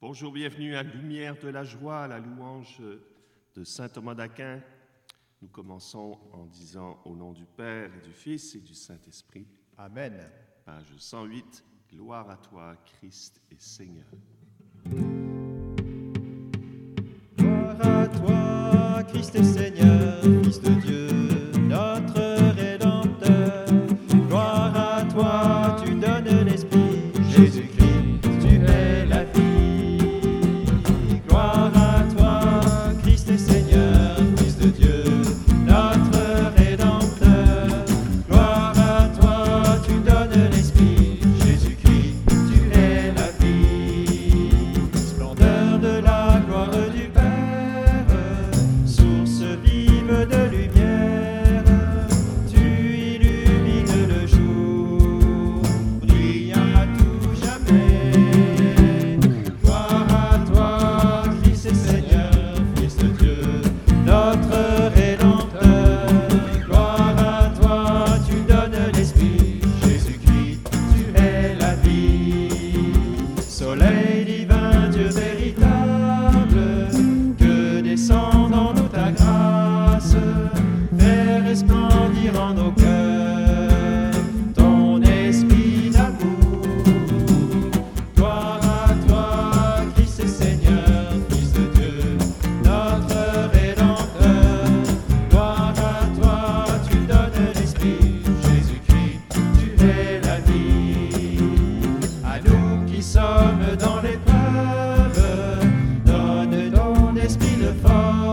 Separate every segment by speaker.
Speaker 1: Bonjour, bienvenue à Lumière de la joie, à la louange de Saint Thomas d'Aquin. Nous commençons en disant au nom du Père et du Fils et du Saint-Esprit.
Speaker 2: Amen.
Speaker 1: Page 108. Gloire à toi, Christ et Seigneur.
Speaker 2: Gloire à toi, Christ et Seigneur, Fils de Dieu, esprit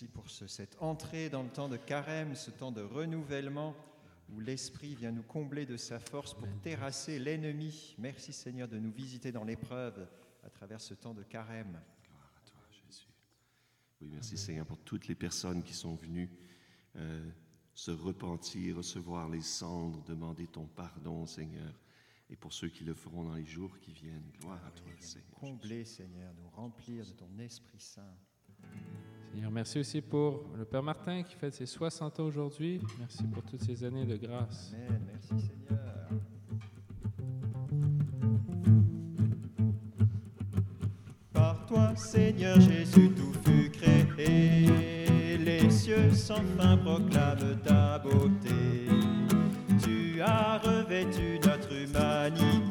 Speaker 3: Merci
Speaker 2: pour ce- cette entrée dans le temps de carême, ce temps de renouvellement où l'Esprit vient nous combler de sa force pour terrasser l'ennemi. Merci Seigneur de nous visiter dans l'épreuve à travers ce temps de carême.
Speaker 1: Gloire à toi, Jésus. Oui, merci Seigneur pour toutes les personnes qui sont venues euh, se repentir, recevoir les cendres, demander ton pardon, Seigneur. Et pour ceux qui le feront dans les jours qui viennent, gloire à toi, Seigneur.
Speaker 2: Combler Seigneur, nous remplir de ton Esprit Saint.
Speaker 3: Seigneur, merci aussi pour le Père Martin qui fête ses 60 ans aujourd'hui. Merci pour toutes ces années de grâce.
Speaker 2: Amen. Merci Seigneur. Par toi, Seigneur Jésus, tout fut créé. Les cieux sans fin proclament ta beauté. Tu as revêtu notre humanité.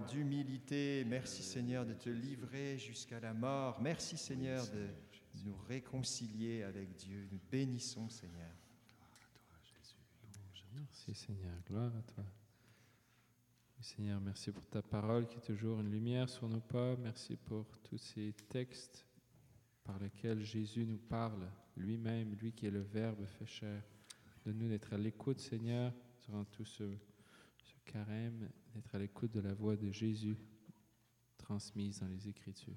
Speaker 2: d'humilité.
Speaker 1: Merci Seigneur de
Speaker 4: te livrer jusqu'à la mort. Merci Seigneur de nous réconcilier avec Dieu. Nous bénissons Seigneur.
Speaker 3: Merci Seigneur, gloire à toi. Seigneur, merci pour ta parole qui est toujours une lumière sur nos pas. Merci pour tous ces textes par lesquels Jésus nous parle lui-même, lui qui est le Verbe fait chair. De nous d'être à l'écoute, Seigneur, durant tout ce carême, d'être à l'écoute de la voix de Jésus transmise dans les Écritures.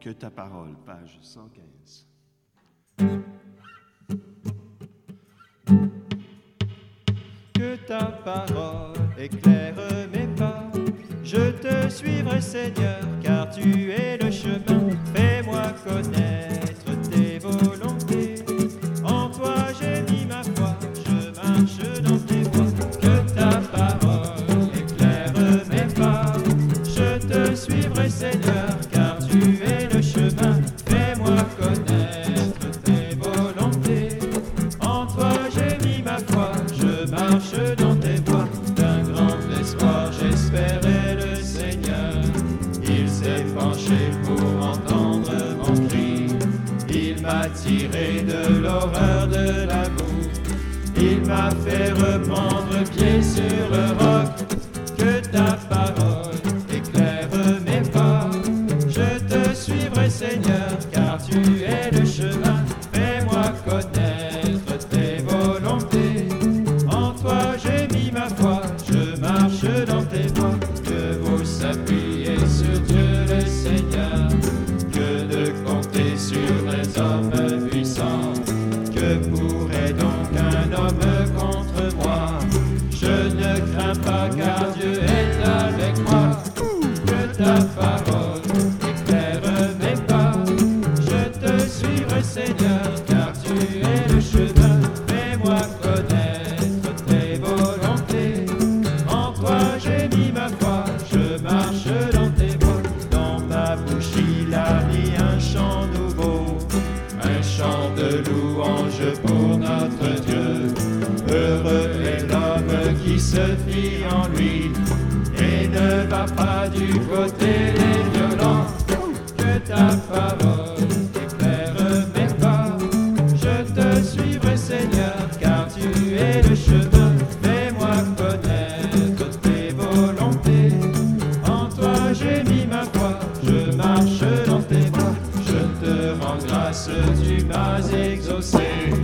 Speaker 1: Que ta parole, page 115.
Speaker 2: Que ta parole éclaire mes pas. Je te suivrai, Seigneur, car tu es le chemin. Fais-moi connaître tes volontés. Grâce, tu m'as exaucé.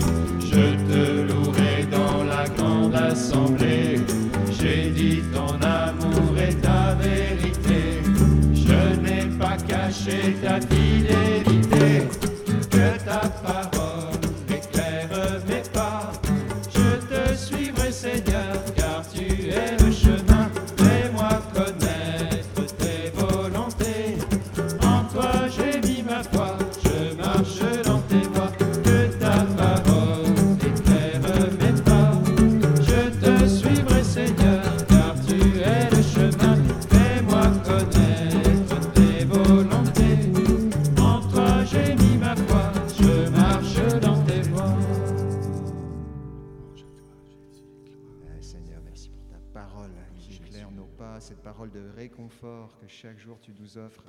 Speaker 4: Réconfort que chaque jour tu nous offres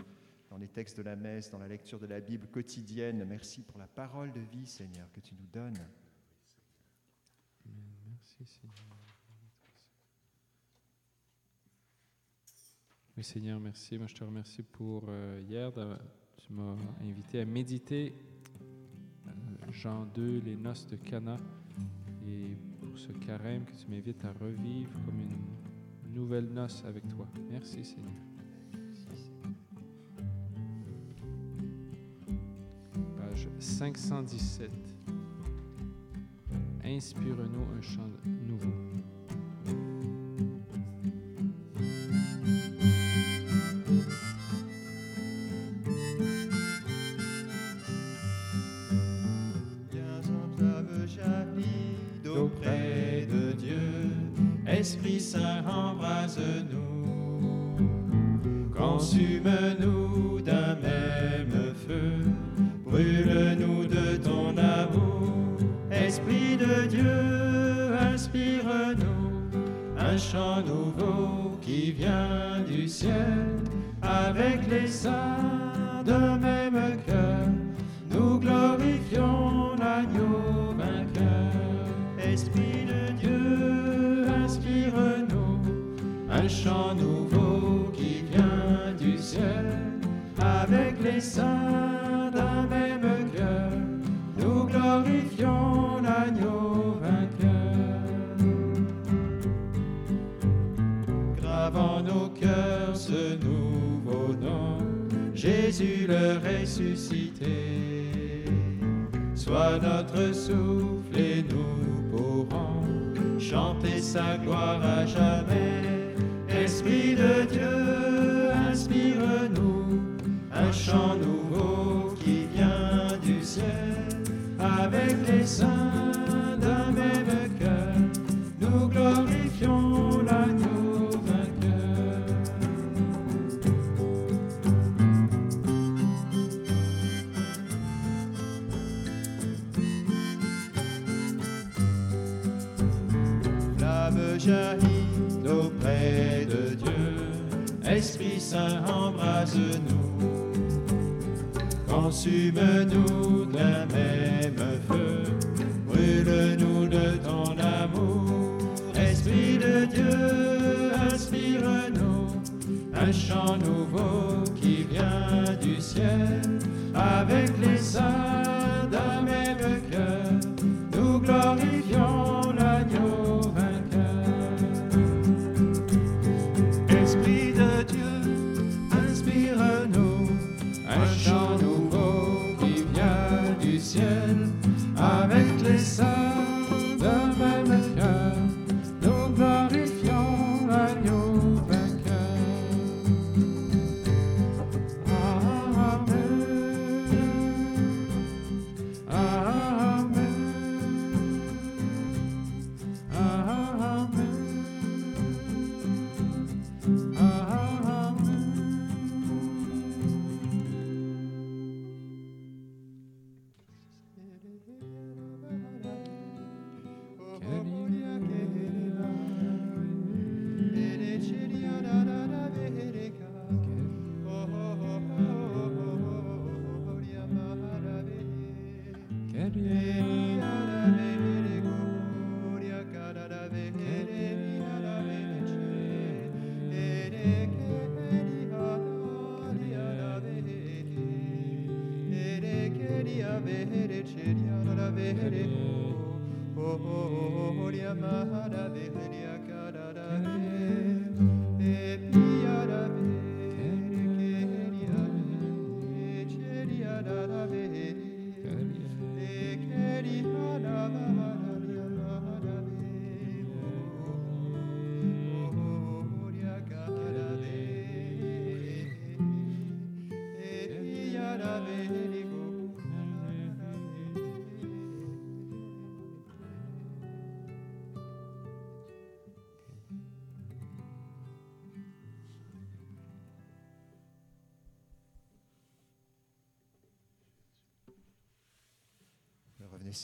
Speaker 4: dans les textes de la messe, dans la lecture de la Bible quotidienne. Merci pour la parole de vie, Seigneur, que tu nous donnes.
Speaker 3: Merci Seigneur. Oui Seigneur, merci. Moi je te remercie pour euh, hier. Tu m'as invité à méditer euh, Jean 2, les noces de Cana. Et pour ce carême que tu m'invites à revivre comme une nouvelle noce avec toi. Merci Seigneur. Page 517. Inspire-nous un chant nouveau.
Speaker 2: Esprit Saint, embrase-nous. Chant nouveau qui vient du ciel. Avec les saints d'un même cœur, nous glorifions l'agneau vainqueur. Grave en nos cœurs ce nouveau nom, Jésus le ressuscité. Sois notre souffle et nous pourrons chanter sa gloire à jamais. Esprit de Dieu, inspire-nous un chant nouveau qui vient du ciel. Avec les saints Dieu, inspire-nous un chant nouveau qui vient du ciel. Avec les saints d'un même cœur, nous glorifions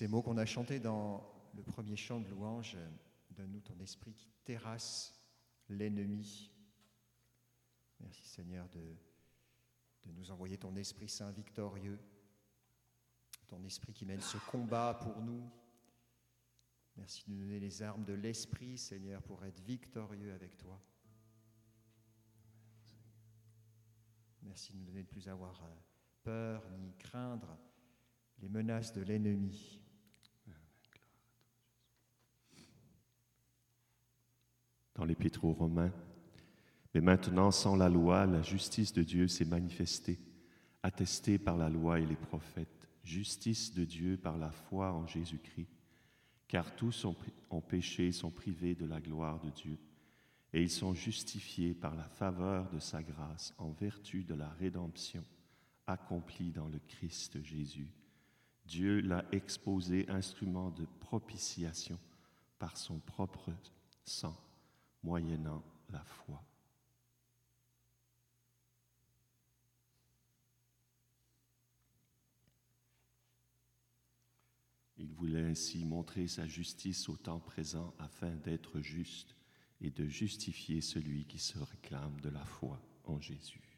Speaker 4: ces mots qu'on a chantés dans le premier chant de louange, donne-nous ton esprit qui terrasse l'ennemi. Merci Seigneur de, de nous envoyer ton Esprit Saint victorieux, ton Esprit qui mène ce combat pour nous. Merci de nous donner les armes de l'Esprit, Seigneur, pour être victorieux avec toi. Merci de nous donner de ne plus avoir euh, peur ni craindre les menaces de l'ennemi.
Speaker 1: Dans l'Épître aux Romains, mais maintenant, sans la loi, la justice de Dieu s'est manifestée, attestée par la loi et les prophètes, justice de Dieu par la foi en Jésus-Christ, car tous ont, ont péché et sont privés de la gloire de Dieu, et ils sont justifiés par la faveur de sa grâce en vertu de la rédemption accomplie dans le Christ Jésus. Dieu l'a exposé instrument de propitiation par son propre sang, moyennant la foi. Il voulait ainsi montrer sa justice au temps présent afin d'être juste et de justifier celui qui se réclame de la foi en Jésus.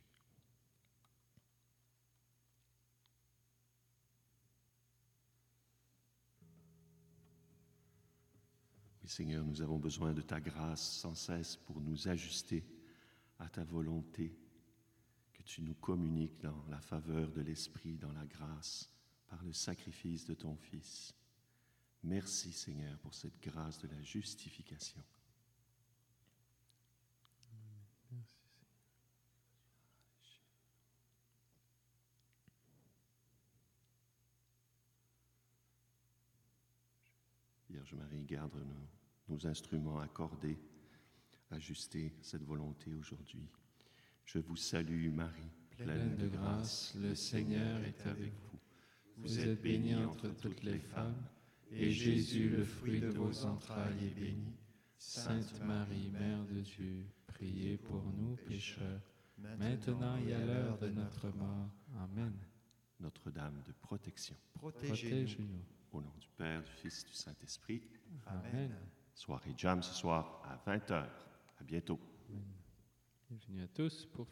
Speaker 1: Seigneur, nous avons besoin de ta grâce sans cesse pour nous ajuster à ta volonté, que tu nous communiques dans la faveur de l'Esprit, dans la grâce, par le sacrifice de ton Fils. Merci Seigneur pour cette grâce de la justification. Vierge Marie, garde nos, nos instruments accordés, ajustés à cette volonté aujourd'hui. Je vous salue Marie,
Speaker 3: Pleine de grâce, le Seigneur est avec vous. Vous êtes bénie entre toutes les femmes, et Jésus, le fruit de vos entrailles, est béni. Sainte Marie, Mère de Dieu, priez pour nous pécheurs, maintenant et à l'heure de notre mort. Amen.
Speaker 1: Notre-Dame de protection.
Speaker 4: Protégez-nous.
Speaker 1: Au nom du Père, du Fils, du Saint-Esprit.
Speaker 3: Amen.
Speaker 1: Soirée Jam ce soir à 20h. À bientôt.
Speaker 3: Bienvenue à tous pour